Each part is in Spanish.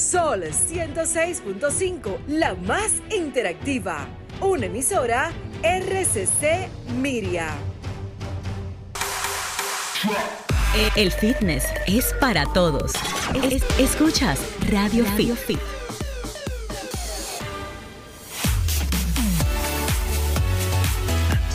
Sol 106.5, la más interactiva. Una emisora RCC Miria. El fitness es para todos. Es- escuchas Radio, Fit. Fit.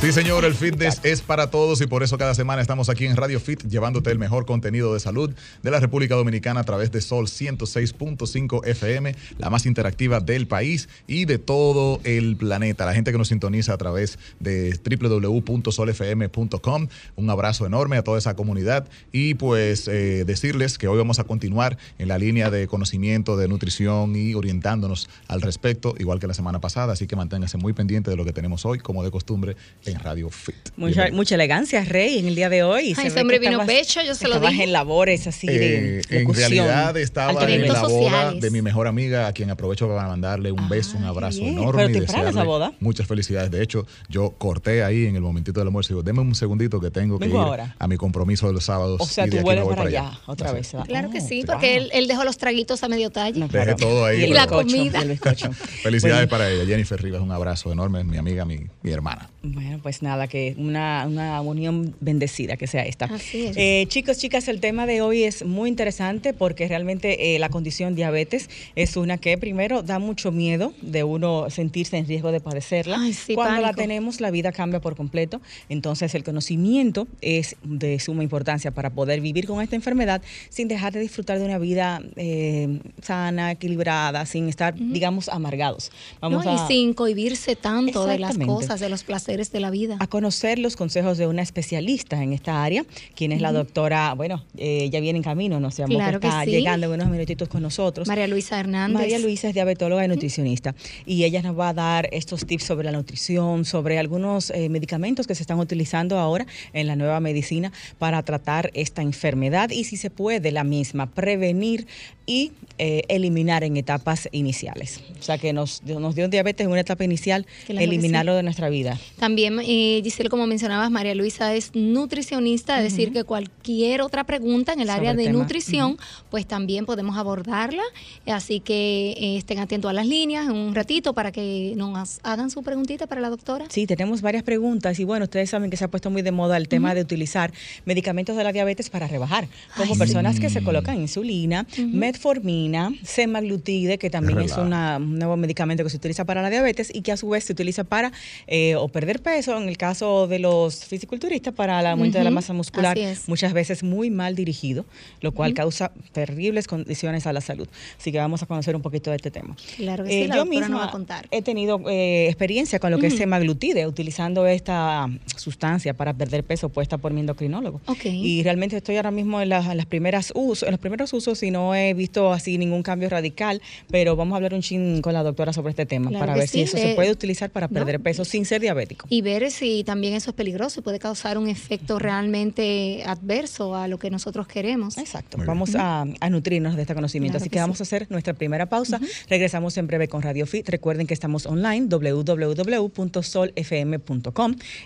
Sí, señor, el fitness es para todos y por eso cada semana estamos aquí en Radio Fit llevándote el mejor contenido de salud de la República Dominicana a través de Sol 106.5 FM, la más interactiva del país y de todo el planeta. La gente que nos sintoniza a través de www.solfm.com. Un abrazo enorme a toda esa comunidad y pues eh, decirles que hoy vamos a continuar en la línea de conocimiento de nutrición y orientándonos al respecto, igual que la semana pasada. Así que manténgase muy pendiente de lo que tenemos hoy, como de costumbre, en Radio Fit. Mucha, mucha elegancia, Rey, en el día de hoy. Ay, Se ese hombre vino estabas- pecho, yo se lo dije. en labores así de Eh, en realidad estaba en la boda sociales. de mi mejor amiga, a quien aprovecho para mandarle un beso, un abrazo bien. enorme. Pero y temprano esa boda. Muchas felicidades. De hecho, yo corté ahí en el momentito del almuerzo y digo, deme un segundito que tengo que Vengo ir ahora. a mi compromiso de los sábados. O sea, y tú vuelves voy para allá, otra vez. ¿verdad? Claro que sí, wow. porque él, él dejó los traguitos a medio talle. No, Dejé todo ahí. Y, la comida. Felicidades para ella. Jennifer Rivas, un abrazo enorme, mi amiga, mi, mi hermana. Bueno, pues nada, que una, una unión bendecida que sea esta. Así es. Eh, chicos, chicas, el tema de hoy es muy interesante porque realmente eh, la condición diabetes es una que primero da mucho miedo de uno sentirse en riesgo de padecerla. Ay, sí, Cuando la tenemos, la vida cambia por completo. Entonces, el conocimiento es de suma importancia para poder vivir con esta enfermedad sin dejar de disfrutar de una vida eh, sana, equilibrada, sin estar, digamos, amargados. No, y a- sin cohibirse tanto de las cosas, de los placeres de la vida. a conocer los consejos de una especialista en esta área, quien es la doctora, bueno, eh, ella viene en camino, nos llamó Claro que que está sí. llegando en unos minutitos con nosotros. María Luisa Hernández. María Luisa es diabetóloga y nutricionista y ella nos va a dar estos tips sobre la nutrición, sobre algunos eh, medicamentos que se están utilizando ahora en la nueva medicina para tratar esta enfermedad y si se puede la misma prevenir y eh, eliminar en etapas iniciales. O sea que nos, nos dio diabetes en una etapa inicial, Claro eliminarlo sí. de nuestra vida. También, eh, Giselle, como mencionabas, María Luisa es nutricionista, es decir, que cualquier otra pregunta en el Sobre área el de tema. nutrición, pues también podemos abordarla. Así que eh, estén atentos a las líneas en un ratito para que nos hagan su preguntita para la doctora. Sí, tenemos varias preguntas y bueno, ustedes saben que se ha puesto muy de moda el tema de utilizar medicamentos de la diabetes para rebajar, como Ay, personas que se colocan insulina, metformina, semaglutide, que también es una- un nuevo medicamento que se utiliza para la diabetes y que a su vez se utiliza para eh, o perder peso, en el caso de los fisiculturistas, para el aumento de la masa muscular, muchas veces muy mal dirigido, lo cual causa terribles condiciones a la salud. Así que vamos a conocer un poquito de este tema. Claro que sí, la yo misma va a contar. he tenido eh, experiencia con lo que es semaglutide, utilizando esta sustancia para perder peso puesta por mi endocrinólogo. Ok. Y realmente estoy ahora mismo en, las- en las primeras usos, en los primeros usos y no he visto así ningún cambio radical, pero vamos a hablar un chin con la doctora sobre este tema Claro para ver si sí, eso eh, se puede utilizar para no. perder peso sin ser diabético. Y ver si también eso es peligroso y puede causar un efecto realmente adverso a lo que nosotros queremos. Exacto, vamos a, a nutrirnos de este conocimiento. Claro Así que, que vamos sí. a hacer nuestra primera pausa. Regresamos en breve con Radio Fit. Recuerden que estamos online, www.solfm.com.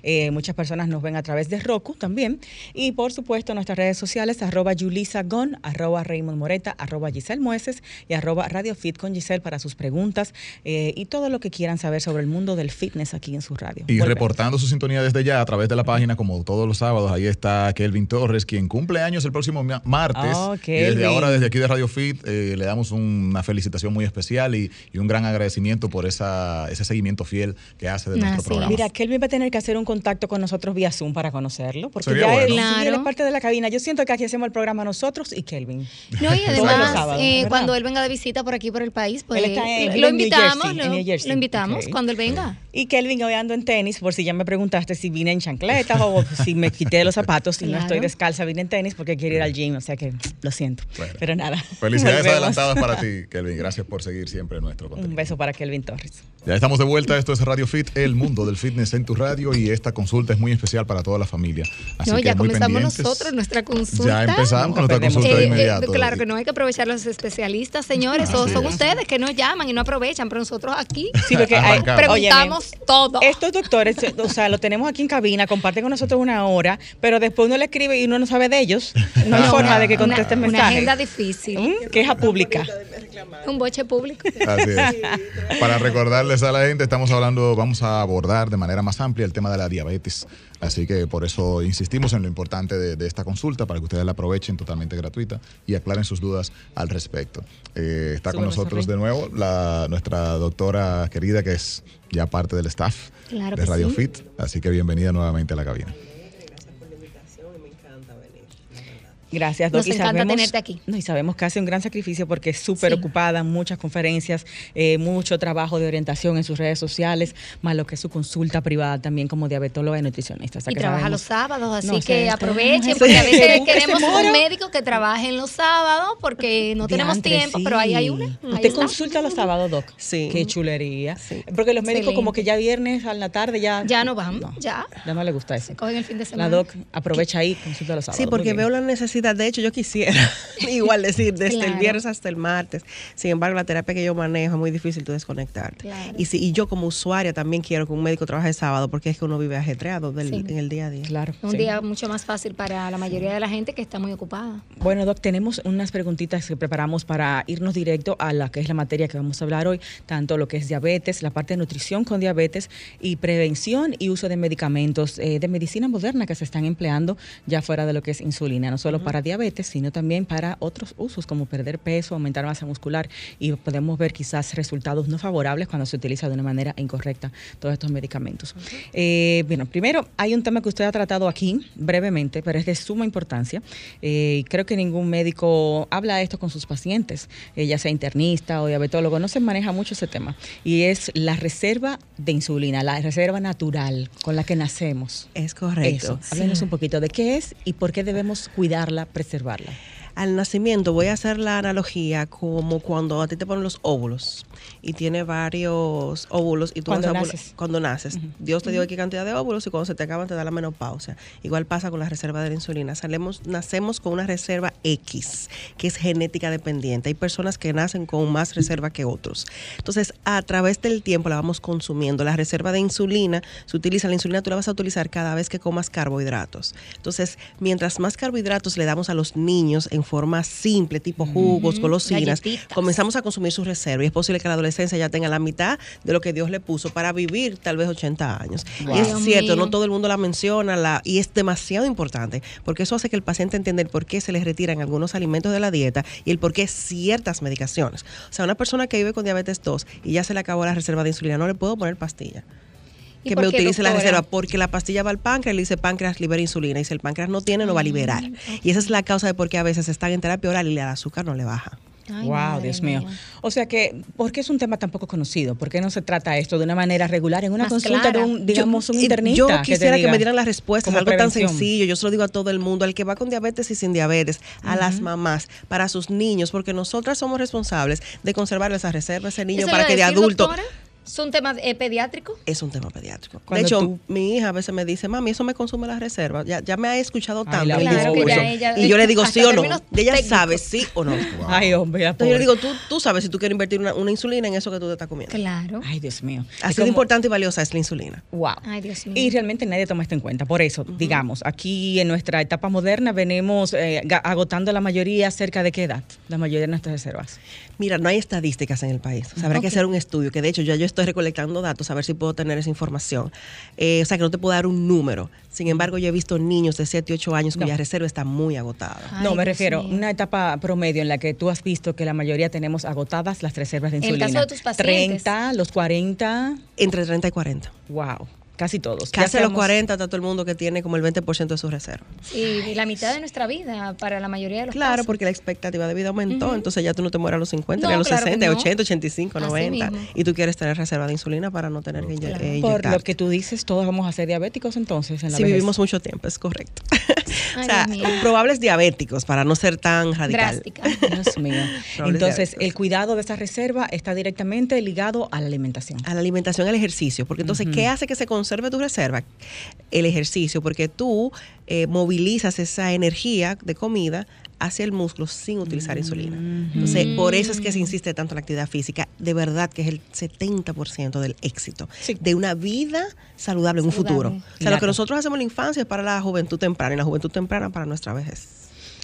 Eh, muchas personas nos ven a través de Roku también. Y por supuesto, nuestras redes sociales, arroba Yulisa Gon, arroba Raymond Moreta, arroba Giselle Mueces y arroba Radio Fit con Giselle para sus preguntas eh, y todo lo que quieran saber sobre el mundo del fitness aquí en su radio. Y Reportando su sintonía desde ya a través de la página, como todos los sábados, ahí está Kelvin Torres, quien cumple años el próximo ma- martes. Oh, y desde ahora, desde aquí de Radio Fit, eh, le damos una felicitación muy especial y, y un gran agradecimiento por esa, ese seguimiento fiel que hace de nuestro Así es. programa. Mira, Kelvin va a tener que hacer un contacto con nosotros vía Zoom para conocerlo, porque Sería ya bueno. él, sí, Claro. él es parte de la cabina. Yo siento que aquí hacemos el programa nosotros y Kelvin. No, y Todos los además, sábados, eh, cuando él venga de visita por aquí, por el país, pues Él está en- lo invitamos, Jersey, lo, invitamos Ok. cuando él venga. Y Kelvin hoy ando en tenis, por si ya me preguntaste si vine en chancletas o si me quité los zapatos y no estoy descalza, vine en tenis porque quiero ir al gym, o sea que lo siento. Bueno. Pero nada. Felicidades adelantadas para ti, Kelvin. Gracias por seguir siempre nuestro contenido. Un beso para Kelvin Torres. Ya estamos de vuelta. Esto es Radio Fit, el mundo del fitness en tu radio. Y esta consulta es muy especial para toda la familia. Así no, que ya muy comenzamos pendientes. nosotros nuestra consulta. Ya empezamos Nunca nuestra perdemos consulta de Eh, eh, claro que no hay que aprovechar los especialistas, señores. o Así son es. ustedes que nos llaman y no aprovechan, pero nosotros aquí Sí, porque hay- preguntamos todo. Estos doctores, o sea, lo tenemos aquí en cabina, comparten con nosotros una hora, pero después uno le escribe y uno no sabe de ellos. No hay No, forma de que una- contesten una, mensajes. agenda difícil. ¿Mm? Queja pública. Un boche público. Así es. Para recordarles a la gente, estamos hablando, vamos a abordar de manera más amplia el tema de la diabetes. Así que por eso insistimos en lo importante de, de esta consulta, para que ustedes la aprovechen totalmente gratuita y aclaren sus dudas al respecto. Eh, está con nosotros de nuevo la, nuestra doctora querida, que es ya parte del staff Claro de Radio sí. Fit. Así que bienvenida nuevamente a la cabina. Gracias, Doc. Nos encanta sabemos- tenerte aquí. No, y sabemos que hace un gran sacrificio porque es súper Sí. ocupada, muchas conferencias, eh, mucho trabajo de orientación en sus redes sociales, más lo que es su consulta privada también como diabetóloga y nutricionista. O sea Y que trabaja sabemos- los sábados, así No, que aprovechen, porque a se- veces se queremos un médico que trabaje en los sábados porque no tenemos Diantre, tiempo, sí. pero ahí hay una. ahí ¿Usted está. consulta los sábados, Doc? Sí. Qué chulería. Sí. Porque los médicos Excelente. como que ya viernes a la tarde ya... Ya no vamos, ya. Ya no le gusta eso. Cogen el fin de semana. La Doc aprovecha ahí, consulta los sábados. Sí, porque veo la necesidad. De hecho, yo quisiera igual decir desde el viernes hasta el martes. Sin embargo, la terapia que yo manejo es muy difícil tú desconectarte. Claro. Y, si, y yo como usuaria también quiero que un médico trabaje sábado porque es que uno vive ajetreado del- Sí. en el día a día. Claro. Un sí. día mucho más fácil para la mayoría de la gente que está muy ocupada. Bueno, Doc, tenemos unas preguntitas que preparamos para irnos directo a la que es la materia que vamos a hablar hoy, tanto lo que es diabetes, la parte de nutrición con diabetes y prevención y uso de medicamentos eh, de medicina moderna que se están empleando ya fuera de lo que es insulina, no solo para diabetes, sino también para otros usos como perder peso, aumentar masa muscular y podemos ver quizás resultados no favorables cuando se utiliza de una manera incorrecta todos estos medicamentos. Eh, bueno, primero hay un tema que usted ha tratado aquí brevemente, pero es de suma importancia. Eh, creo que ningún médico habla de esto con sus pacientes, eh, ya sea internista o diabetólogo, no se maneja mucho ese tema. Y es la reserva de insulina, la reserva natural con la que nacemos. Es correcto. Eso, háblenos un poquito de qué es y por qué debemos cuidarla, preservarla. Al nacimiento voy a hacer la analogía como cuando a ti te ponen los óvulos y tiene varios óvulos y tú Cuando vas a ovula- naces. cuando naces. Dios te dio X cantidad de óvulos y cuando se te acaban te da la menopausia. Igual pasa con la reserva de la insulina. Salemos, nacemos con una reserva X, que es genética dependiente. Hay personas que nacen con más reserva que otros. Entonces, a través del tiempo la vamos consumiendo. La reserva de insulina se utiliza, la insulina tú la vas a utilizar cada vez que comas carbohidratos. Entonces, mientras más carbohidratos le damos a los niños en forma simple, tipo jugos, golosinas, Galletitas. comenzamos a consumir su reserva y es posible que la adolescencia ya tenga la mitad de lo que Dios le puso para vivir tal vez 80 años. Wow. Y es Dios cierto, mío. no todo el mundo la menciona la, y es demasiado importante porque eso hace que el paciente entienda el por qué se le retiran algunos alimentos de la dieta y el por qué ciertas medicaciones. O sea, una persona que vive con diabetes 2 y ya se le acabó la reserva de insulina, no le puedo poner pastilla ¿Y que me utilice la reserva, porque la pastilla va al páncreas, le dice páncreas libera insulina, y si el páncreas no tiene, no va a liberar. Y esa es la causa de por qué a veces están en terapia oral y el azúcar no le baja. Ay, wow, Dios mío. O sea que, ¿por qué es un tema tan poco conocido? ¿Por qué no se trata esto de una manera regular en una Más consulta clara. de un, digamos, Yo- un internista? Yo quisiera que, diga, me dieran las respuestas, algo tan sencillo. Yo se lo digo a todo el mundo, al que va con diabetes y sin diabetes, a las mamás, para sus niños, porque nosotras somos responsables de conservar esa reserva, ese niño, para que de adulto. doctora, ¿Es un tema eh, pediátrico? Es un tema pediátrico. Cuando de hecho, tú- mi hija a veces me dice, mami, eso me consume la reserva. Ya, ya me ha escuchado Ay, tanto Claro, que ya ella- y yo le digo sí o no. Y ella técnicos. sabe sí o no. Ay, hombre, Entonces yo le pobre. digo, tú, tú sabes si tú quieres invertir una, una insulina en eso que tú te estás comiendo. Claro. Ay, Dios mío. Así de como- importante y valiosa es la insulina. Wow. Ay, Dios mío. Y realmente nadie toma esto en cuenta. Por eso, digamos, aquí en nuestra etapa moderna venimos eh, agotando la mayoría cerca de qué edad, la mayoría de nuestras reservas. Mira, no hay estadísticas en el país. O sea, habrá que hacer un estudio, que de hecho ya yo estoy recolectando datos a ver si puedo tener esa información. Eh, o sea, que no te puedo dar un número. Sin embargo, yo he visto niños de 7 y 8 años No. cuya reserva está muy agotada. Ay, no, me refiero a una etapa promedio en la que tú has visto que la mayoría tenemos agotadas las reservas de En el insulina. caso de tus pacientes. 30, los 40, Entre 30 y 40. wow, casi todos. Ya Casi a los seamos- 40 está todo el mundo que tiene como el 20% de su reserva. Y la mitad de nuestra vida para la mayoría de los Claro, casos. porque la expectativa de vida aumentó, entonces ya tú no te mueres a los 50, No, ni a los claro que 60, no. 80, 85, Así 90. mismo. Y tú quieres tener reserva de insulina para no tener que inye- Claro. Por lo que tú dices, todos vamos a ser diabéticos entonces en la Si vejez. vivimos mucho tiempo, es correcto. Ay, o sea, probables diabéticos, para no ser tan radical. Drástica. Dios mío. Entonces, diabéticos. el cuidado de esa reserva está directamente ligado a la alimentación. A la alimentación, al ejercicio. Porque entonces, ¿qué hace que se conserve tu reserva? El ejercicio, porque tú eh, movilizas esa energía de comida hacia el músculo sin utilizar insulina. Entonces, por eso es que se insiste tanto en la actividad física. De verdad que es el 70% del éxito Sí. de una vida saludable en un futuro. O sea, lo que nosotros hacemos en la infancia es para la juventud temprana y la juventud temprana para nuestra vejez.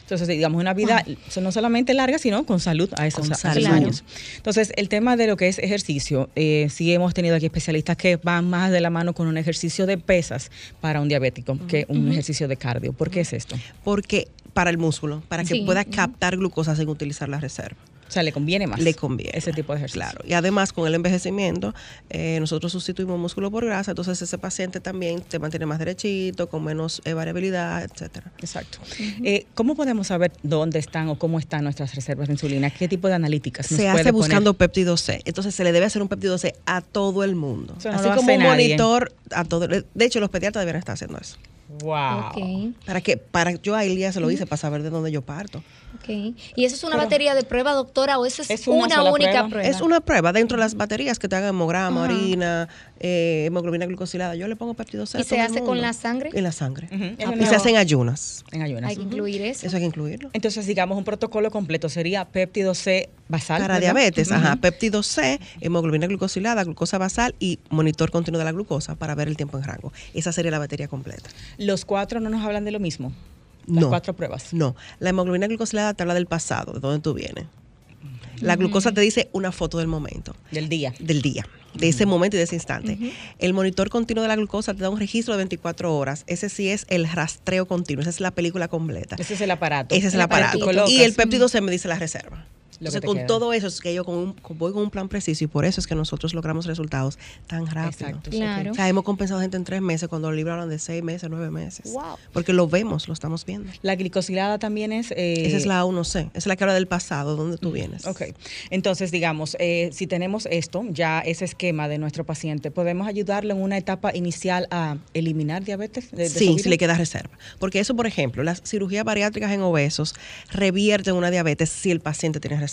Entonces, digamos, una vida so- no solamente larga, sino con salud a esos, a años. Entonces, el tema de lo que es ejercicio, eh, sí hemos tenido aquí especialistas que van más de la mano con un ejercicio de pesas para un diabético que un ejercicio de cardio. ¿Por qué es esto? Porque para el músculo, para que Sí. pueda captar glucosa sin utilizar la reserva. O sea, le conviene más. Le conviene. Ese tipo de ejercicio. Claro. Y además, con el envejecimiento, eh, nosotros sustituimos músculo por grasa, entonces ese paciente también se mantiene más derechito, con menos eh, variabilidad, etcétera. Exacto. Eh, ¿Cómo podemos saber dónde están o cómo están nuestras reservas de insulina? ¿Qué tipo de analíticas nos Se puede hace poner? buscando péptido C. Entonces se le debe hacer un péptido C a todo el mundo. No Así como un nadie. monitor a todo. De hecho, los pediatras deberían estar haciendo eso. Wow. Ok, Para que, para yo a Elia se lo hice para saber de dónde yo parto. ok. ¿Y eso es una Pero- batería de prueba, doctora, o eso es, ¿Es una única prueba? prueba? Es una prueba dentro de las baterías que te hagan hemograma, Ajá. orina, eh, hemoglobina glucosilada. Yo le pongo péptido C. a ¿Y se hace con la sangre? En la sangre. Ah, Y se hacen ayunas. En ayunas. Hay que incluir eso. Eso hay que incluirlo. Entonces, digamos, un protocolo completo sería péptido C basal. Para ¿verdad? diabetes, ajá, péptido C, hemoglobina glucosilada, glucosa basal y monitor continuo de la glucosa para ver el tiempo en rango. Esa sería la batería completa. Los cuatro no nos hablan de lo mismo. Las No. cuatro pruebas. No, la hemoglobina glucosilada te habla del pasado, de dónde tú vienes. La glucosa te dice una foto del momento, Del día. del día, de ese momento y de ese instante. El monitor continuo de la glucosa te da un registro de 24 horas. Ese sí es el rastreo continuo, esa es la película completa. Ese es el aparato. Ese es el El aparato. Y el péptido se me dice la reserva. Que Entonces, con queda. todo eso es que yo con un- con- voy con un plan preciso y por eso es que nosotros logramos resultados tan rápido. Exacto. Claro. O sea, hemos compensado gente en tres meses cuando los libros hablan de seis meses, nueve meses. Wow. Porque lo vemos, lo estamos viendo. La glicosilada también es. eh, Esa es la A1C, esa es la que habla del pasado, donde tú vienes. Ok, entonces digamos, eh, si tenemos esto, ya ese esquema de nuestro paciente, ¿podemos ayudarle en una etapa inicial a eliminar diabetes? de- de Sí, si le queda reserva. Porque eso, por ejemplo, las cirugías bariátricas en obesos revierten una diabetes si el paciente tiene reserva.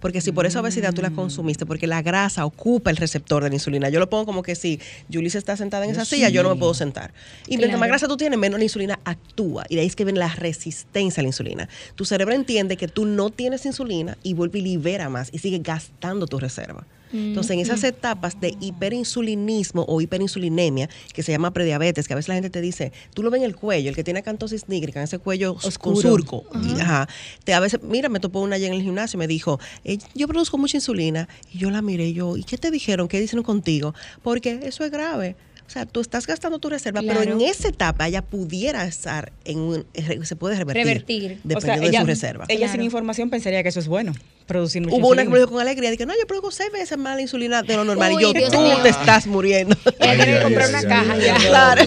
Porque si por esa obesidad tú la consumiste, porque la grasa ocupa el receptor de la insulina. Yo lo pongo como que si Julie se está sentada en esa silla, yo no me puedo sentar. Y mientras más grasa tú tienes, menos la insulina actúa. Y de ahí es que viene la resistencia a la insulina. Tu cerebro entiende que tú no tienes insulina y vuelve y libera más y sigue gastando tu reserva. Entonces, en esas etapas de hiperinsulinismo o hiperinsulinemia, que se llama prediabetes, que a veces la gente te dice, tú lo ves en el cuello, el que tiene acantosis nígrica, en ese cuello con surco. Y, ajá, te, a veces, mira, me topó una allá en el gimnasio y me dijo, eh, yo produzco mucha insulina. Y yo la miré y yo, ¿y qué te dijeron? ¿Qué dicen contigo? Porque eso es grave. O sea, tú estás gastando tu reserva, pero en esa etapa ella pudiera estar en un, se puede revertir. Revertir. Dependiendo O sea, de su reserva. ella sin información pensaría que eso es bueno, producir mucha Hubo una que me insulina. dijo con alegría, dije, no, yo produzco seis veces más la insulina de lo normal. Uy, y yo, Dios tú mío. te estás muriendo. Ella tiene que comprar una caja ya. Claro.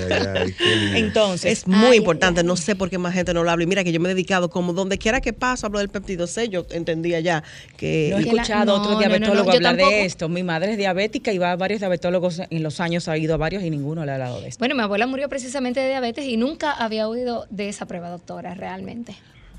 Entonces, Es muy Ay, importante, ay, no sé por qué más gente no lo habla. Y mira que yo me he dedicado, como donde quiera que paso, hablo del péptido C, yo entendía ya que... no he escuchado a no, otro no, no, diabetólogo hablar tampoco. de esto. Mi madre es diabética y va a varios diabetólogos en los años, ha ido a varios y ninguno le ha hablado de esto. Bueno, mi abuela murió precisamente de diabetes y nunca había oído de esa prueba, doctora, realmente.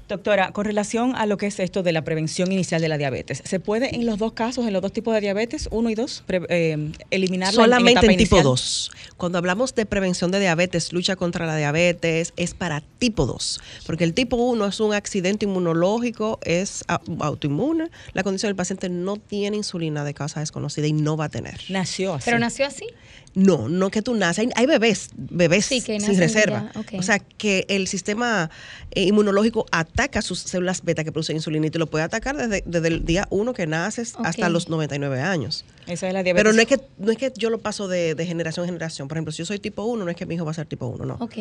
Doctora, con relación a lo que es esto de la prevención inicial de la diabetes, ¿se puede en los dos casos, en los dos tipos de diabetes, uno y dos, eh, eliminarla en- Solamente etapa en, tipo inicial? 2. Cuando hablamos de prevención de diabetes, lucha contra la diabetes, es para tipo 2. Porque el tipo 1 es un accidente inmunológico, es au- autoinmune. La condición del paciente no tiene insulina de causa desconocida y no va a tener. Nació así. Pero nació así. No, no que tú naces. Hay, hay bebés, bebés Sí, que sin reserva. O sea, que el sistema eh, inmunológico ataca sus células beta que producen insulina y te lo puede atacar desde, desde el día 1 que naces hasta los 99 años. Esa es la diabetes. Pero no es que no es que yo lo paso de, de generación en generación. Por ejemplo, si yo soy tipo 1, no es que mi hijo va a ser tipo 1, no. Ok.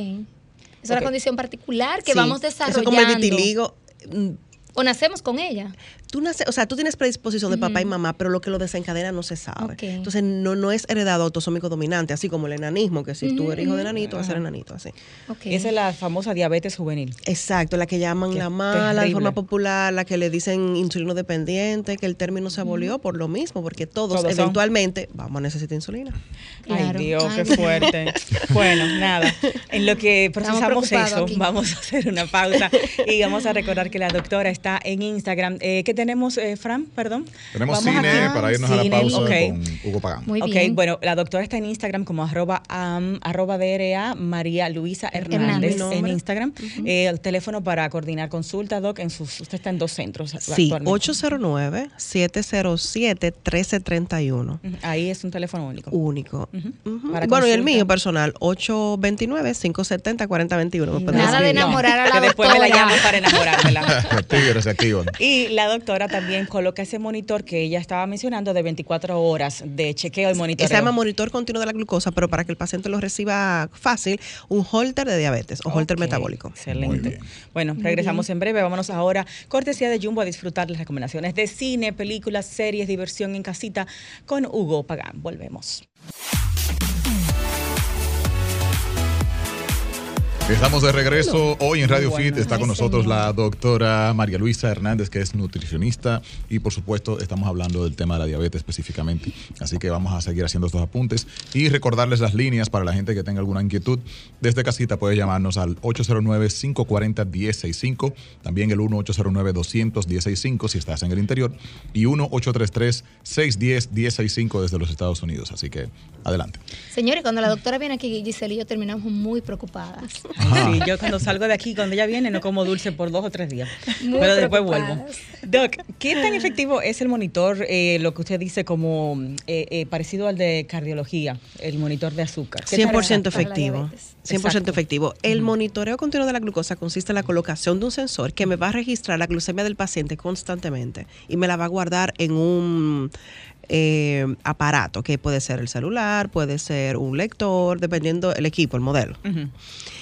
Es una condición particular que Sí, vamos Eso desarrollando. es como el vitiligo. Mm, O nacemos con ella. Tú naces, o sea, tú tienes predisposición de papá y mamá, pero lo que lo desencadena no se sabe. Entonces no, no es heredado autosómico dominante, así como el enanismo, que si tú eres hijo de enanito, vas a ser enanito, así. Ok. Esa es la famosa diabetes juvenil. Exacto, la que llaman Qué la mala de terrible. forma popular, la que le dicen insulino dependiente, que el término se abolió por lo mismo, porque todos, Todos son. eventualmente vamos a necesitar insulina. Claro. Ay, Dios, qué fuerte. bueno, nada. En lo que procesamos eso, aquí. vamos a hacer una pausa y vamos a recordar que la doctora está en Instagram. Eh, ¿Qué tenemos, eh, Fran? Perdón. Tenemos Vamos cine para irnos a la pausa ok. con Hugo Pagán. Muy ok, bien. bueno, la doctora está en Instagram como arroba, DRA María Luisa Hernández, Hernández. en. Instagram. Eh, el teléfono para coordinar consulta, Doc, en sus, usted está en dos centros Sí, actualmente. 809-707-1331. Ujú, Ahí es un teléfono único. Único. Para Bueno, y el mío personal, 829-570-4021. me pueden Nada de enamorar a la que después me la llaman para enamorármela. Los tigres se activan. Y la doctora también coloca ese monitor que ella estaba mencionando de 24 horas de chequeo y monitoreo. Se llama monitor continuo de la glucosa, pero para que el paciente lo reciba fácil, un holter de diabetes o holter metabólico. Excelente. Bueno, regresamos en breve. Vámonos ahora, cortesía de Jumbo, a disfrutar las recomendaciones de cine, películas, series, diversión en casita con Hugo Pagán. Volvemos. Estamos de regreso. Hoy en Radio Fit está con nosotros la doctora María Luisa Hernández, que es nutricionista, y por supuesto estamos hablando del tema de la diabetes específicamente. Así que vamos a seguir haciendo estos apuntes y recordarles las líneas para la gente que tenga alguna inquietud. Desde casita puede llamarnos al 809-540-1065, también el 1-809-200-1065 si estás en el interior, y 1-833-610-1065 desde los Estados Unidos. Así que adelante. Señores, cuando la doctora viene aquí, Giselle y yo terminamos muy preocupadas. Ajá. Sí, yo cuando salgo de aquí, cuando ella viene, no como dulce por dos o tres días. Muy pero después vuelvo. Doc, ¿qué tan efectivo es el monitor, eh, lo que usted dice como eh, eh, parecido al de cardiología, el monitor de azúcar? ¿Qué tan 100% para la efectivo. diabetes. 100% Exacto. efectivo. El monitoreo continuo de la glucosa consiste en la colocación de un sensor que me va a registrar la glucemia del paciente constantemente y me la va a guardar en un eh, aparato que puede ser el celular, puede ser un lector, dependiendo el equipo, el modelo.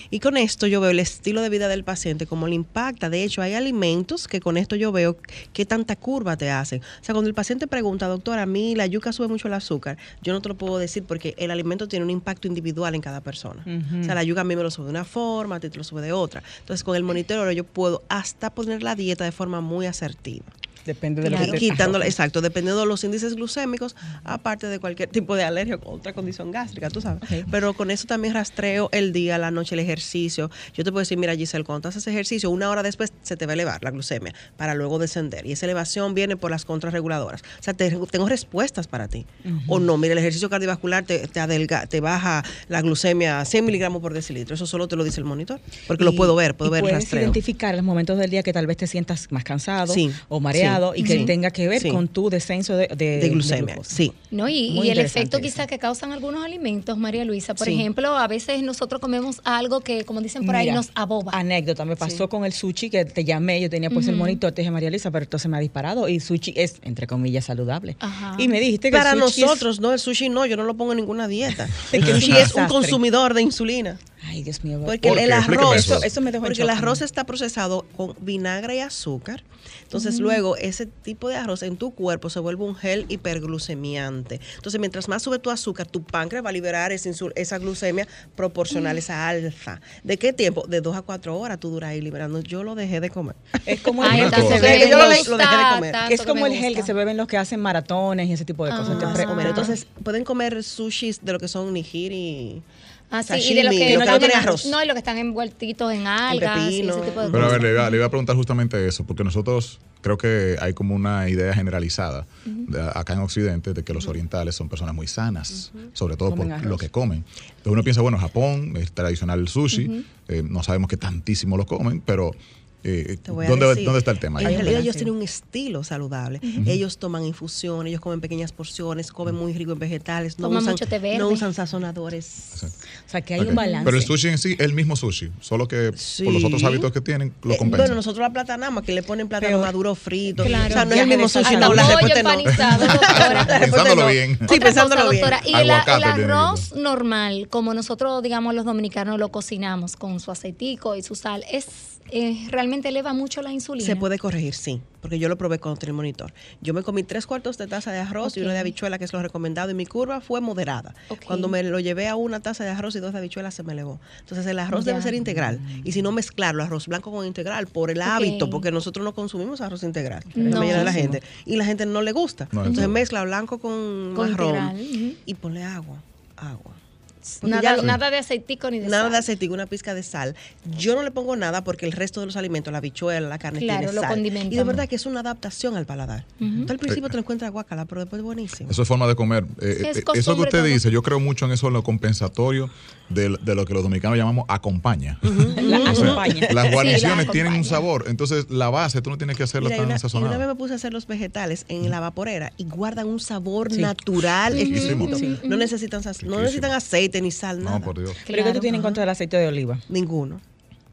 Y con esto yo veo el estilo de vida del paciente, cómo le impacta. De hecho, hay alimentos que con esto yo veo qué tanta curva te hacen. O sea, cuando el paciente pregunta, doctor, a mí la yuca sube mucho el azúcar, yo no te lo puedo decir porque el alimento tiene un impacto individual en cada persona. O sea, la yuca a mí me lo sube de una forma, a ti te lo sube de otra. Entonces, con el monitoreo yo puedo hasta poner la dieta de forma muy asertiva. Depende de lo Claro. que te exacto, dependiendo de los índices glucémicos, aparte de cualquier tipo de alergia o otra condición gástrica, tú sabes. Pero con eso también rastreo el día, la noche, el ejercicio. Yo te puedo decir, mira, Giselle, cuando tú haces ejercicio, una hora después se te va a elevar la glucemia para luego descender. Y esa elevación viene por las contrarreguladoras. O sea, te- tengo respuestas para ti. O no, mira, el ejercicio cardiovascular te, te, adelga- te baja la glucemia a 100 miligramos por decilitro. Eso solo te lo dice el monitor. Porque lo puedo ver, puedo y ver el puedes rastreo. identificar los momentos del día que tal vez te sientas más cansado Sí, o mareado sí, y que sí, tenga que ver sí. con tu descenso de, de, de glucemia, sí. ¿no? Y, el efecto eso. quizá que causan algunos alimentos, María Luisa. Por Sí. ejemplo, a veces nosotros comemos algo que, como dicen por ahí, nos aboba. Anécdota, me pasó con el sushi que te llamé, yo tenía pues el monitor, te dije María Luisa, pero entonces me ha disparado y sushi es, entre comillas, saludable. Ajá. Y me dijiste que Para el sushi es- nosotros, no, el sushi no, yo no lo pongo en ninguna dieta. El sushi un es un consumidor de insulina. Ay, Dios mío. Porque ¿Por el arroz, eso. Eso- eso me dejó porque el arroz está procesado con vinagre y azúcar. Entonces luego ese tipo de arroz en tu cuerpo se vuelve un gel hiperglucemiante. Entonces mientras más sube tu azúcar, tu páncreas va a liberar esa, insul- esa glucemia proporcional, esa alfa. ¿De qué tiempo? De dos a cuatro horas tú duras ahí liberando. Yo lo dejé de comer. Es como el gel que se bebe yo lo lo dejé de comer. es como el gel que se beben los que hacen maratones y ese tipo de cosas. Ah. Comer. Entonces pueden comer sushis de lo que son nigiri. Ah, sí, sashimi, y de los que, lo que no están tiene en- arroz. No, y los que están envueltitos en algas y ese tipo de Pero a cosas. ver, le iba, le iba a preguntar justamente eso, porque nosotros creo que hay como una idea generalizada de- acá en Occidente de que los orientales son personas muy sanas, sobre todo por arroz. lo que comen. Entonces uno piensa, bueno, Japón es tradicional el sushi, eh, no sabemos que tantísimo lo comen, pero eh, a ¿dónde, decir, ¿dónde está el tema? En realidad ellos tienen un estilo saludable. Ellos toman infusión, ellos comen pequeñas porciones, comen muy rico en vegetales, no Toman usan, mucho té verde. no usan sazonadores. Exacto. O sea, que hay un balance. Pero el sushi en sí es el mismo sushi, solo que por los otros hábitos que tienen lo Eh, compensan. bueno, nosotros la platanamos, que le ponen plátano Pero- maduro frito. Claro. O sea, no es el mismo sushi, sal. no, la Pollo respuesta no. La Pensándolo no. bien. Sí, pensándolo cosa, bien. doctora, y el, Aguacate el arroz normal, como nosotros, digamos, los dominicanos lo cocinamos con su aceitico y su sal, es eh, realmente eleva mucho la insulina. Se puede corregir, sí, porque yo lo probé con el monitor. Yo me comí tres cuartos de taza de arroz y una de habichuela, que es lo recomendado, y mi curva fue moderada. Cuando me lo llevé a una taza de arroz y dos de habichuelas, se me elevó. Entonces, el arroz Ya. debe ser integral. Y si no mezclarlo, arroz blanco con integral, por el hábito, porque nosotros no consumimos arroz integral, No. la mayoría de la gente. Y la gente no le gusta. No, Entonces, mezcla blanco con, Con marrón integral, ujú. y ponle agua, agua. Nada, lo- nada de aceitico ni de Nada sal. de aceite, una pizca de sal. Yo no le pongo nada porque el resto de los alimentos, la bichuela, la carne, Claro, tiene lo sal. Y de verdad que es una adaptación al paladar. Tú al principio te lo encuentras guacala, pero después es buenísimo. Eso es forma de comer. Eh, Sí, es eh, eso que usted todo. dice, yo creo mucho en eso, en lo compensatorio de, de lo que los dominicanos llamamos acompaña. La O sea, acompaña. las Sí, guarniciones tienen un sabor. Entonces, la base tú no tienes que hacerla Mira, tan una, y una vez me puse a hacer los vegetales en la vaporera y guardan un sabor Sí. natural, Riquísimo. No necesitan no necesitan aceite ni sal, nada. No, por Dios. Pero ¿qué tú tienes en contra del aceite de oliva? Ninguno.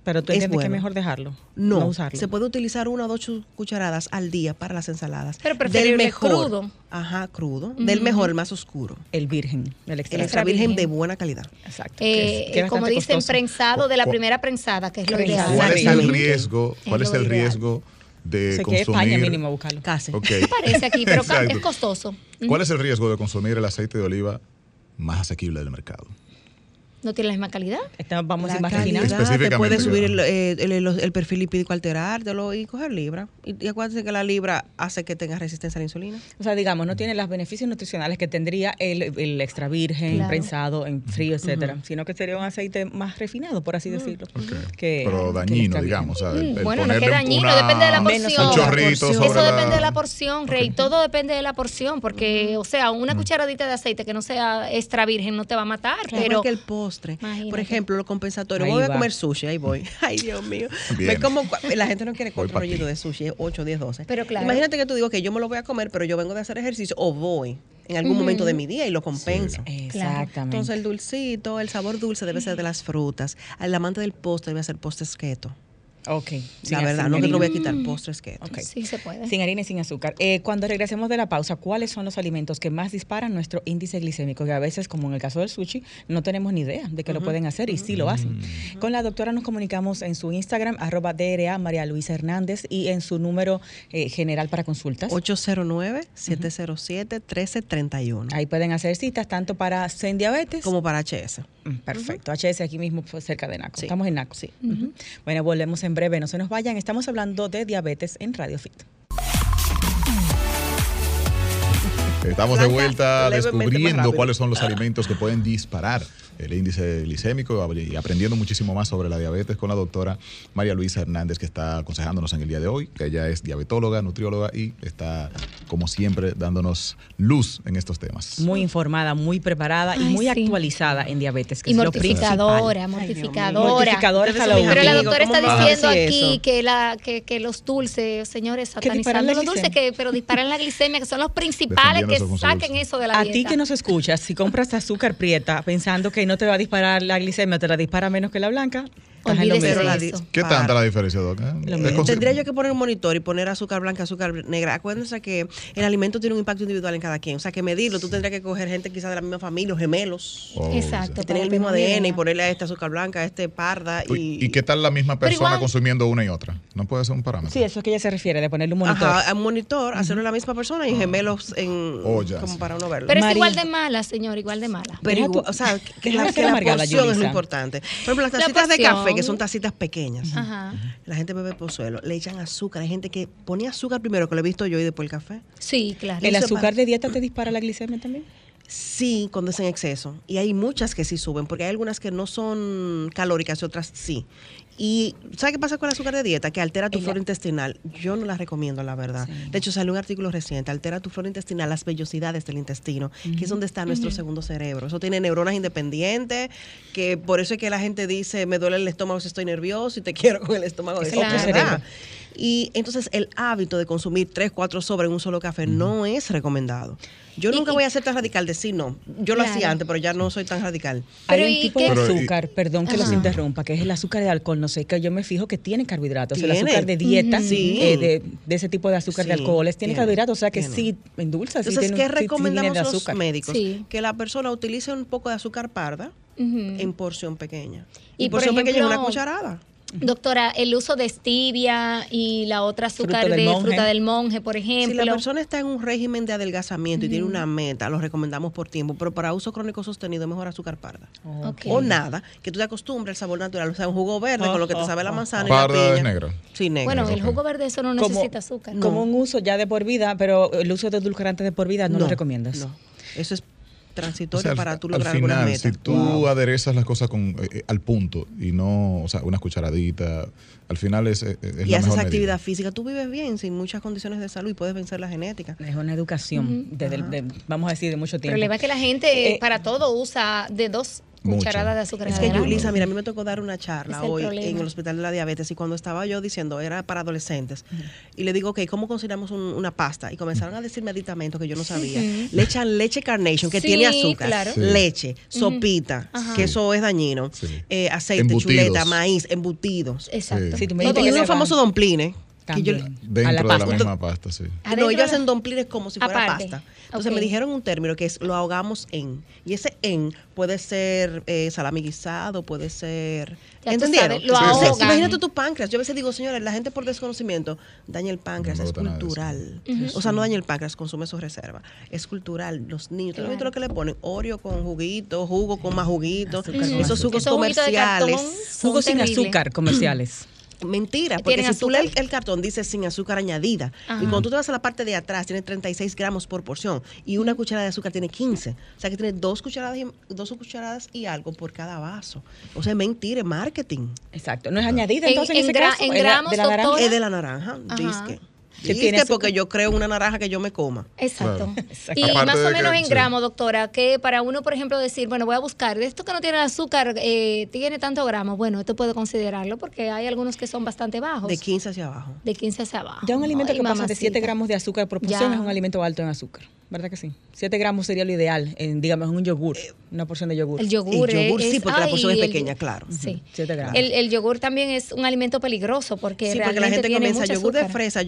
Pero tú Es entiendes que es bueno. mejor dejarlo. No, usarlo. se puede utilizar una o dos cucharadas al día para las ensaladas. Pero preferible del mejor, crudo. Ajá, crudo. Del mejor, el más oscuro. El virgen, el extra, El extra virgen virgen. de buena calidad. Exacto. Eh, que es- que es como dicen, costoso. prensado de la primera prensada, que es lo ideal. ¿Cuál es el riesgo? ¿Cuál Es es el riesgo de que es consumir? España mínimo buscarlo. Casi. Ok. Parece aquí, pero es costoso. ¿Cuál es el riesgo de consumir el aceite de oliva más asequible del mercado? No tiene la misma calidad. Estamos, vamos a La refinados. te puede subir el, eh, el, el- el perfil lipídico alterártelo y coger libra. Y, y acuérdense que la libra hace que tengas resistencia a la insulina. O sea, digamos, no tiene los beneficios nutricionales que tendría el, el extra virgen, Claro. prensado, en frío, etcétera, sino que sería un aceite más refinado, por así decirlo. Ok. Que- Pero que dañino, digamos. o sea, el- Mm, el bueno, no es que dañino, una- depende de la porción. Un chorrito Eso sobre Eso la- depende de la porción, Rey. Todo depende de la porción, porque, o sea, una cucharadita de aceite que no sea extra virgen no te va a matar, Igual pero que el postre. Imagínate. Por ejemplo, lo compensatorio. Ahí voy a comer sushi, ahí voy. Ay, Dios mío. Me como la gente no quiere cuatro rollitos de sushi, 8, 10, 12. Pero claro. Imagínate que tú digo que yo me lo voy a comer, pero yo vengo de hacer ejercicio o voy en algún momento de mi día y lo compenso. Exactamente. Entonces el dulcito, el sabor dulce debe ser de las frutas. El amante del postre debe hacer postres keto. Ok. La verdad, no que lo voy a quitar, postres keto. Ok. sí se puede. Sin harina y sin azúcar. Eh, cuando regresemos de la pausa, ¿cuáles son los alimentos que más disparan nuestro índice glicémico? Que a veces, como en el caso del sushi, no tenemos ni idea de que lo pueden hacer y sí lo hacen. Con la doctora nos comunicamos en su Instagram, arroba DRA María Luisa Hernández, y en su número eh, general para consultas. 809-707-1331. Ahí pueden hacer citas tanto para CEN diabetes Como para HS. Mm, Perfecto. HS aquí mismo pues, cerca de Naco. Sí. Estamos en Naco. Sí. Bueno, volvemos en breve. No se nos vayan. Estamos hablando de diabetes en Radio Fit. Estamos de vuelta descubriendo cuáles son los alimentos que pueden disparar el índice glicémico y aprendiendo muchísimo más sobre la diabetes con la doctora María Luisa Hernández que está aconsejándonos en el día de hoy, que ella es diabetóloga, nutrióloga y está como siempre dándonos luz en estos temas. Muy informada, muy preparada y Ay, muy sí. actualizada en diabetes. Que Y es lo mortificadora, Ay, mortificadora. Mortificadora mis Pero la doctora está ¿cómo van a diciendo aquí que, la, que, que los dulces, señores, satanizando los dulces, que, pero disparan la glicemia, que son los principales que eso con su saquen dulce. eso de la A dieta. ti que nos escuchas, si compras azúcar prieta pensando que no te va a disparar la glicemia, te la dispara menos que la blanca, estás en lo Olvídese mismo. de la eso. di- ¿Qué para. tanta la diferencia, Doc? Eh, Tendría yo que poner un monitor y poner azúcar blanca, azúcar negra. Acuérdense que el alimento tiene un impacto individual en cada quien. O sea, que medirlo, tú tendrías que coger gente quizás de la misma familia, o gemelos, Oh, Exacto. que tienen el mismo ADN y ponerle a este azúcar blanca, a este parda. Y, ¿Y, qué tal la misma persona igual- consumiendo una y otra? ¿No puede ser un parámetro? Sí, eso es que ella se refiere, de ponerle un monitor. Ajá, a un monitor, hacerlo a la misma persona y gemelos en Oh, ya, como sí. para uno verlo. Pero es igual de mala, señor, igual de mala. Pero igual, o sea, que, la, que la porción es lo importante. Por ejemplo, las La tacitas de café, que son tacitas pequeñas. Ajá. La gente bebe pozuelo, le echan azúcar. Hay gente que pone azúcar primero, que lo he visto yo, y después el café. Sí, claro. ¿El azúcar para- de dieta te dispara la glicemia también? Sí, cuando es en exceso. Y hay muchas que sí suben, porque hay algunas que no son calóricas y otras sí. Y ¿sabes qué pasa con el azúcar de dieta? Que altera tu Ella- flora intestinal. Yo no la recomiendo, la verdad. De hecho, salió un artículo reciente, altera tu flora intestinal, las vellosidades del intestino, que es donde está nuestro segundo cerebro. Eso tiene neuronas independientes, que por eso es que la gente dice, me duele el estómago si estoy nervioso y te quiero con el estómago Es de otro cerebro. Y entonces el hábito de consumir tres, cuatro sobres en un solo café no es recomendado. Yo nunca y- voy a ser tan radical de sí, no. Yo lo hacía antes, pero ya no soy tan radical. Pero Hay ¿y un tipo qué- de Pero, y- azúcar, perdón que los interrumpa, que es el azúcar de alcohol, no sé, que yo me fijo que tiene carbohidratos. El Tiene. azúcar de dieta. Sí. eh, de, de ese tipo de azúcar de alcoholes, tiene, tiene, carbohidratos, o sea que tiene. sí endulza, sí Entonces, tiene, ¿qué sí- sí viene recomendamos de los médicos? Sí. Que la persona utilice un poco de azúcar parda en porción pequeña. Y Y, por porción pequeña, ejemplo, una cucharada. Doctora, el uso de stevia y la otra azúcar de monje. fruta del monje, por Si ejemplo. la persona está en un régimen de adelgazamiento y tiene una meta, lo recomendamos por tiempo, pero para uso crónico sostenido es mejor azúcar parda. Ok. O nada, que tú te acostumbres al sabor natural, o sea, un jugo verde con lo que te sabe la manzana y Parda la es piña. negra. Sí, negra. Bueno, el jugo verde eso no Como- necesita azúcar. Como un uso ya de por vida, pero el uso de edulcorantes de por vida no, lo recomiendas. No, eso es transitorio O sea, al- para tú al lograr alguna final, meta. si tú aderezas las cosas con, eh, eh, al punto y no, o sea, una cucharadita, al final es, es, es y la haces mejor actividad medida. física, tú vives bien, sin muchas condiciones de salud y puedes vencer la genética. Es una educación, desde el- de- vamos a decir, de mucho El tiempo. problema es que la gente Eh, para todo usa de dos Mucho. cucharadas de azúcar. Es que. Yulisa, mira, a mí me tocó dar una charla hoy problema. en el Hospital de la Diabetes y cuando estaba yo diciendo, era para adolescentes, y le digo, ok, ¿cómo un- una pasta? Y comenzaron a decirme aditamentos que yo no sabía. Le echan leche carnation, que Sí, tiene azúcar, claro. Sí. leche, sopita, que eso es dañino, Sí. eh, aceite, Embutidos. chuleta, maíz, embutidos. Exacto. Sí, tú me Y, unos famosos van- Que yo. Dentro a la de la misma pasta, sí. Adentro no, ellos hacen domplines como si fuera Aparte. pasta. Entonces me dijeron un término que es lo ahogamos en. Y ese en puede ser eh, salami guisado, puede ser. Ya ¿Entendieron? sabes, lo Entonces. Imagínate tu páncreas. Yo a veces digo, señores, la gente por desconocimiento daña el páncreas. No es cultural. O sea, no daña el páncreas, consume su reserva. Es cultural. Los niños, ¿tú has visto Claro. lo que le ponen? Oreo con juguito, jugo con más juguito. Azúcar Esos jugos Esos comerciales. Jugos sin azúcar comerciales. Mentira, porque ¿Tienen si tú lees azúcar? el, cartón dice sin azúcar añadida. Ajá. Y cuando tú te vas a la parte de atrás, tiene 36 gramos por porción. Y una cucharada de azúcar tiene 15. O sea que tiene dos cucharadas, y, dos cucharadas y algo por cada vaso. O sea, mentira, es marketing. Exacto. No es añadida En- entonces en, en ese gra- caso. en ¿Es la- gramos, de la naranja? Es de la naranja, disque. Que tiene porque yo creo una naranja que yo me coma. Exacto. Claro. Exacto. Y Aparte más o de menos que- en sí. gramos, doctora, que para uno, por ejemplo, decir, bueno, voy a buscar, de esto que no tiene azúcar, eh, tiene tanto gramos, bueno, esto puedo considerarlo porque hay algunos que son bastante bajos. De 15 hacia abajo. De 15 hacia abajo. Ya un alimento Ay, que pasa de mamacita. 7 gramos de azúcar por porción Ya. es un alimento alto en azúcar. ¿Verdad que sí? 7 gramos sería lo ideal, en, digamos, en un yogur. una porción de yogur. El yogur, El yogur es- sí, porque la porción es pequeña, claro. Sí. Siete gramos. El, el yogur también es un alimento peligroso porque Sí, porque realmente la gente tiene comienza yogur de azúcar. fresa,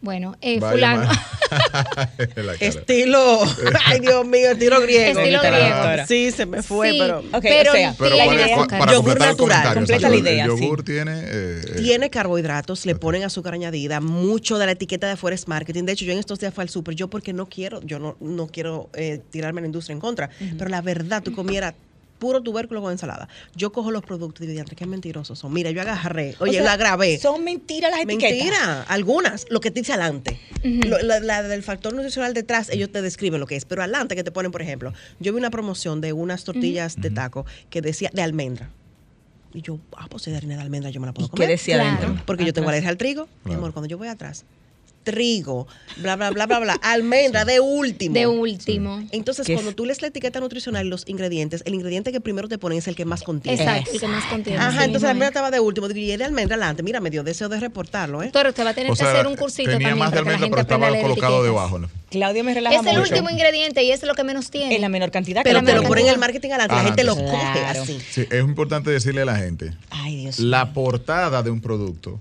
Bueno, eh, fulano. La estilo, ay Dios mío, estilo griego. Estilo griego. Sí, se me fue, Sí, pero Ok, pero o sea, Pero tiene ¿cuál es- azúcar. cua- para Yogur natural, completa la idea, El sí. yogur tiene... eh, eh, Tiene carbohidratos, le ponen azúcar añadida, mucho de la etiqueta de afuera es marketing. De hecho, yo en estos días fui al súper, yo porque no quiero, yo no, no quiero eh, tirarme a la industria en contra, pero la verdad, tú comieras puro tubérculo con ensalada. Yo cojo los productos y digo, "Diantre, qué mentirosos son. Mira, yo agarré, O oye, sea, la grabé. Son mentiras las etiquetas. Mentira, algunas, lo que te dice adelante. Lo- la, la del factor nutricional detrás, ellos te describen lo que es, pero adelante que te ponen, por ejemplo, yo vi una promoción de unas tortillas de taco que decía de almendra. Y yo, ah, pues de harina de almendra yo me la puedo ¿Y qué comer. decía Claro. adentro? Porque yo tengo alergia al trigo. Mi amor, cuando yo voy atrás, trigo, bla, bla, bla, bla, bla, almendra de último. De último. Entonces, ¿Qué cuando es? tú lees la etiqueta nutricional y los ingredientes, el ingrediente que primero te ponen es el que más contiene. Exacto, el que más contiene. Ajá, sí, entonces la almendra es. estaba de último. Digo, y el de almendra adelante. Mira, me dio deseo de reportarlo, ¿eh? Doctor, usted va a tener o que sea, hacer un cursito tenía también más de almendra, pero estaba colocado debajo. ¿no? Claudia me relaja Es el mucho último ingrediente y es lo que menos tiene. en la menor cantidad. Pero te lo ponen en el marketing adelante. La gente lo coge así. Sí, es importante decirle a la gente, Ay, Dios la portada de un producto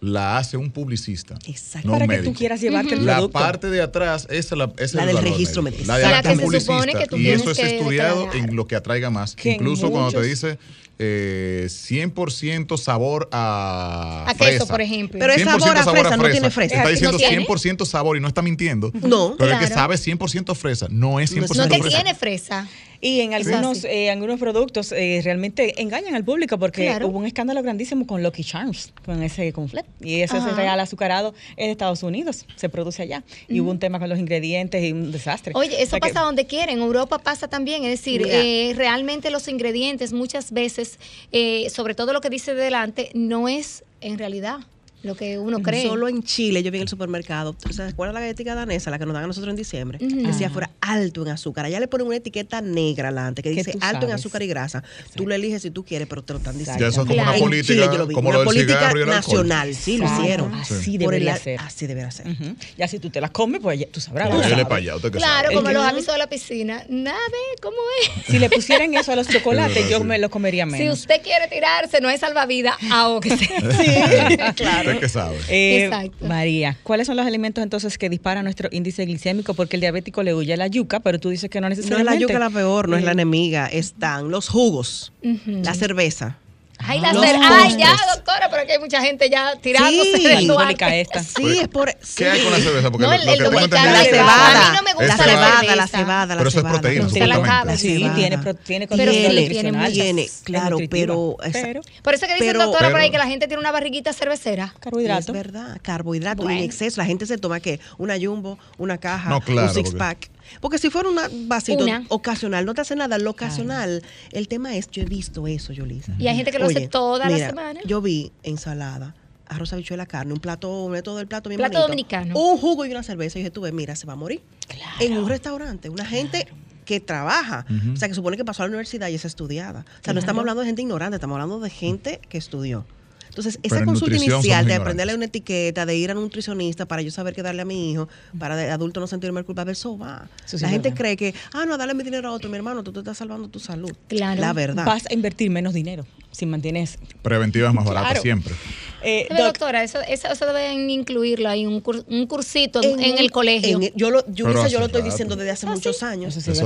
la hace un publicista. Exacto. no Para un que médico. tú quieras llevarte el La producto. parte de atrás esa la, esa es La el del valor registro médico. médico. La de La que se publicista. supone que tú y eso tienes es que estudiado declarar. en lo que atraiga más. Que Incluso cuando te dice eh, 100% sabor a, A queso, fresa. por ejemplo. Pero es 100% sabor a fresa, no tiene fresa. Está ¿No diciendo tiene? 100% sabor y no está mintiendo. No. Pero es que Claro. sabe 100% fresa. No es 100% No fresa. tiene fresa. Y en Es algunos, eh, algunos productos eh, realmente engañan al público porque Claro. hubo un escándalo grandísimo con Lucky Charms, con ese conflet. Y ese es Ajá. el real azucarado en Estados Unidos, se produce allá. Y hubo un tema con los ingredientes y un desastre. Oye, O eso que- pasa donde quiera, en Europa pasa también, es decir, eh, realmente los ingredientes muchas veces, eh, sobre todo lo que dice delante, no es en realidad lo que uno cree. Solo en Chile, yo vi en el supermercado, ¿se acuerdan la galletita danesa, la que nos dan a nosotros en diciembre? Ujú. Decía Ajá. fuera alto en azúcar. Allá le ponen una etiqueta negra adelante que dice alto en azúcar y grasa. Tú lo eliges si tú quieres, pero te lo están diciendo. Ya eso es como Claro. una En política, Chile yo lo vi, como una lo del política cigarro y el alcohol. nacional, sí lo Claro, hicieron. así el debería ser. Así debería ser. Ujú. Ya si tú te las comes, pues ya tú sabrás. Para allá, usted que Claro, sabe. como los avisos de la piscina. Nada, ¿cómo es? Si le pusieran eso a los chocolates, yo Sí. me lo comería Si menos. usted quiere tirarse, no hay salvavidas, ahógese. Usted que sabe. Eh, Exacto. María, ¿cuáles son los alimentos entonces que disparan nuestro índice glicémico? Porque el diabético le huye a la yuca, pero tú dices que no No es necesariamente. la yuca la peor, no es la Eh, enemiga. Están los jugos, la cerveza. Ay, la Los cer- Ay, ya, doctora, pero que hay mucha gente ya tirándose Sí. duarte. esta. Sí, es por. ¿Qué hay con la cerveza? Porque No, lo, el- lo el que tengo dominicano, entendido La cebada, A mí no me la gusta la cebada, cerveza. la cebada, la Pero eso es proteína, la supuestamente. Sí, tiene, tiene contenido sí, nutricional. tiene claro, pero. Pero Por eso que dicen, Pero- doctora, por ahí que la gente tiene una barriguita cervecera. carbohidrato. Es verdad, carbohidrato en exceso. La gente se toma que una jumbo, una caja, No, claro, un six porque- si fuera una vasito Una. ocasional, no te hace nada. Lo ocasional, el tema es, yo he visto eso, Yolisa. Y hay gente que lo hace toda la mira, semana. Yo vi ensalada, arroz, habichuela, carne, un plato, todo el plato bien Plato bonito, dominicano. Un jugo y una cerveza. Y dije, tú ves, mira, se va a morir. En un restaurante, una gente que trabaja, o sea, que supone que pasó a la universidad y es estudiada. O sea, no estamos hablando de gente ignorante, estamos hablando de gente que estudió. Entonces, esa en consulta inicial de aprenderle una etiqueta, de ir a un nutricionista para yo saber qué darle a mi hijo, para de adulto no sentirme culpable, eso va. Eso sí la gente verdad. cree que, ah, no, dale mi dinero a otro, mi hermano, tú te estás salvando tu salud. Claro. La verdad. Vas a invertir menos dinero si mantienes. Preventiva es más barata Claro. siempre. Eh, ¿Sabe, doc, doctora, eso, eso, eso deben incluirlo ahí, un, cur- un cursito en, el colegio. en- yo lo, yo, lo estoy diciendo desde hace Ah, muchos sí. años. Eso sí,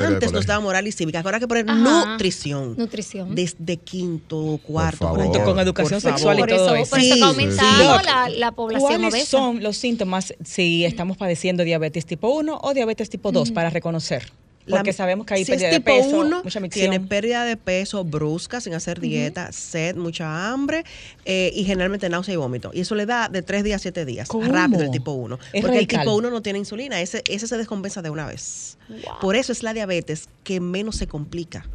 antes nos daba moral y cívica, ahora hay que poner Ajá. nutrición. Nutrición. Desde quinto, cuarto, favor. por con Por educación favor. sexual y por todo eso, eso. por eso Sí, que ha aumentado sí. la, la población ¿Cuáles obesa. son los síntomas si estamos padeciendo diabetes tipo 1 o diabetes tipo 2 para reconocer? Porque La- sabemos que hay si es pérdida de peso, uno, mucha tiene pérdida de peso brusca sin hacer dieta, sed, mucha hambre eh, y generalmente náusea y vómito. Y eso le da de 3 días a 7 días. ¿Cómo? Rápido el tipo 1. Es Porque radical. el tipo 1 no tiene insulina. Ese, ese se descompensa de una vez. Por eso es la diabetes que menos se complica.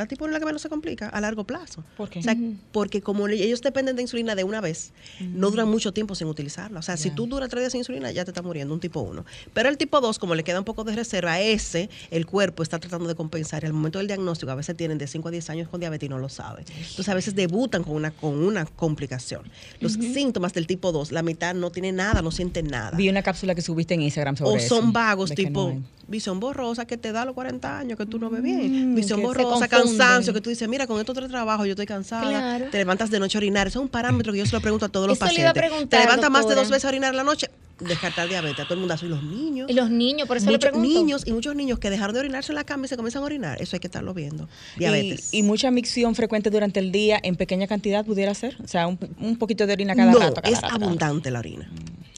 La tipo 1 es la que menos se complica a largo plazo. ¿Por qué? O sea, porque como ellos dependen de insulina de una vez, no duran mucho tiempo sin utilizarla. O sea, si tú duras tres días sin insulina, ya te está muriendo un tipo 1. Pero el tipo 2, como le queda un poco de reserva, ese, el cuerpo está tratando de compensar. Y al momento del diagnóstico, a veces tienen de 5 a 10 años con diabetes y no lo saben. Entonces, a veces debutan con una, con una complicación. Los síntomas del tipo 2, la mitad no tiene nada, no sienten nada. Vi una cápsula que subiste en Instagram sobre O eso, son vagos, tipo no. Visión borrosa que te da a los 40 años, que tú no ves bien. Mm, visión borrosa, cansancio, que tú dices, mira, con estos tres trabajos yo estoy cansada. Claro. Te levantas de noche a orinar. Eso es un parámetro que yo se lo pregunto a todos los Eso le iba a pacientes. preguntar, te levantas más de dos veces a orinar en la noche, descartar diabetes. A todo el mundo. Y los niños. Y los niños, por eso le muchos pregunto. niños y muchos niños que dejaron de orinarse en la cama y se comienzan a orinar. Eso hay que estarlo viendo. Diabetes. Y, y mucha micción frecuente durante el día en pequeña cantidad pudiera ser. O sea, un, un poquito de orina cada no, rato. cada es rato, cada rato. abundante la orina.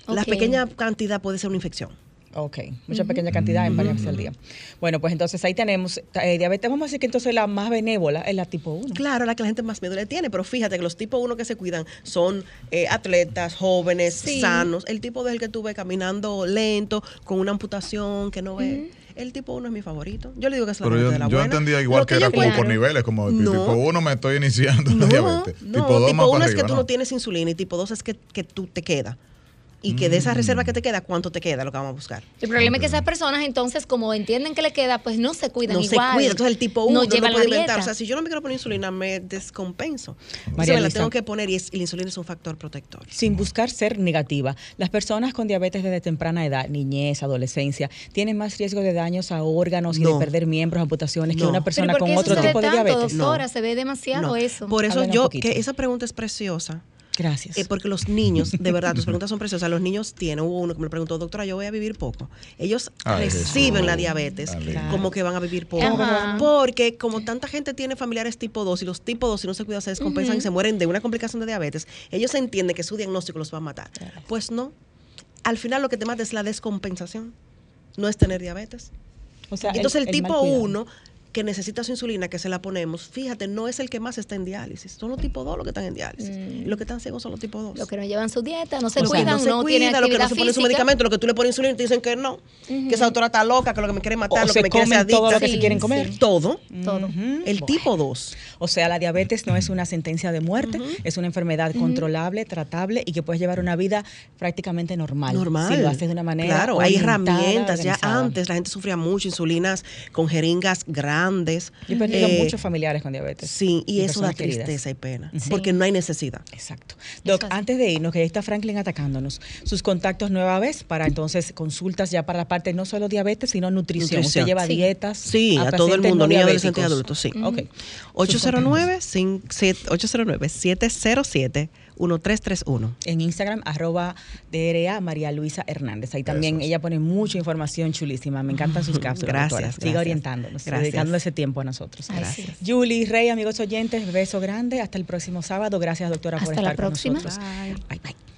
La pequeña cantidad puede ser una infección. Ok, mucha pequeña cantidad en varias veces al día. Bueno, pues entonces ahí tenemos eh, diabetes. Vamos a decir que entonces la más benévola es la tipo 1. Claro, la que la gente más miedo le tiene, pero fíjate que los tipos 1 que se cuidan son eh, atletas, jóvenes, Sí. sanos. El tipo del que tú ves caminando lento, con una amputación, que no ve. El tipo 1 es mi favorito. Yo le digo que es la Pero yo, de la yo buena. entendía igual Lo que era yo como por niveles, como No. tipo 1 me estoy iniciando No, diabetes. no, tipo 2 más uno para es que tú ¿no? no tienes insulina y tipo 2 es que, que tú te queda. Y que de esa reserva que te queda, ¿cuánto te queda? Lo que vamos a buscar. El problema es que esas personas entonces, como entienden que le queda, pues no se cuidan no igual. se cuida. Entonces el tipo 1 no no, puede la inventar. O sea, si yo no me quiero poner insulina, me descompenso. María me la tengo que poner y, es- y la insulina es un factor protector. Sin buscar ser negativa, las personas con diabetes desde temprana edad, niñez, adolescencia, tienen más riesgo de daños a órganos y de No. perder miembros, amputaciones que No. una persona ¿por con otro tipo de diabetes. doctora? No. Se ve demasiado No. eso. Por eso yo, que esa pregunta es preciosa. Gracias. Eh, porque los niños, de verdad, tus preguntas son preciosas. Los niños tienen, hubo uno que me preguntó, doctora, yo voy a vivir poco. Ellos Ay, reciben la diabetes como que van a vivir poco. Ajá. Porque como tanta gente tiene familiares tipo 2 y los tipo 2 si no se cuidan se descompensan y se mueren de una complicación de diabetes, ellos entienden que su diagnóstico los va a matar. Pues no. Al final lo que te mata es la descompensación. No es tener diabetes. O sea, Entonces el, mal tipo cuidado. 1 que necesita su insulina, que se la ponemos, fíjate, no es el que más está en diálisis. Son los tipo 2 los que están en diálisis. Y los que están ciegos son los tipo 2. Los que no llevan su dieta, no se Los que cuidan, no se no tienen cuida, los que no se ponen su medicamento, lo que tú le pones insulina y te dicen que no, que esa doctora está loca, que lo que me quiere matar, O lo se que me quiere hacer comen todo adicta. lo que se quieren sí. comer. Todo. Todo. El tipo 2. O sea, la diabetes no es una sentencia de muerte, es una enfermedad controlable, tratable y que puedes llevar una vida prácticamente normal. Normal. Si lo haces de una manera. Claro, hay herramientas. Ya antes la gente sufría mucho, insulinas con jeringas grandes. Yo he perdido Eh, muchos familiares con diabetes. Sí, y, eso da queridas. tristeza y pena, porque no hay necesidad. Exacto. Doc, antes de irnos, que ya está Franklin atacándonos, sus contactos nueva vez para entonces consultas ya para la parte no solo diabetes, sino nutrición. Nutrición. Usted lleva Sí. dietas. Sí, a, todo el mundo, no niños, adolescentes y adultos, sí. Ok. 809-707-1331. En Instagram, arroba DRA María Luisa Hernández. Ahí también ella pone mucha información chulísima. Me encantan sus cápsulas. Gracias, doctora. Siga gracias. orientándonos, Gracias. dedicando ese tiempo a nosotros. Ay, sí. Julie Rey, amigos oyentes, beso grande. Hasta el próximo sábado. Gracias, doctora, por Hasta la estar próxima. con nosotros. Bye. Bye, bye.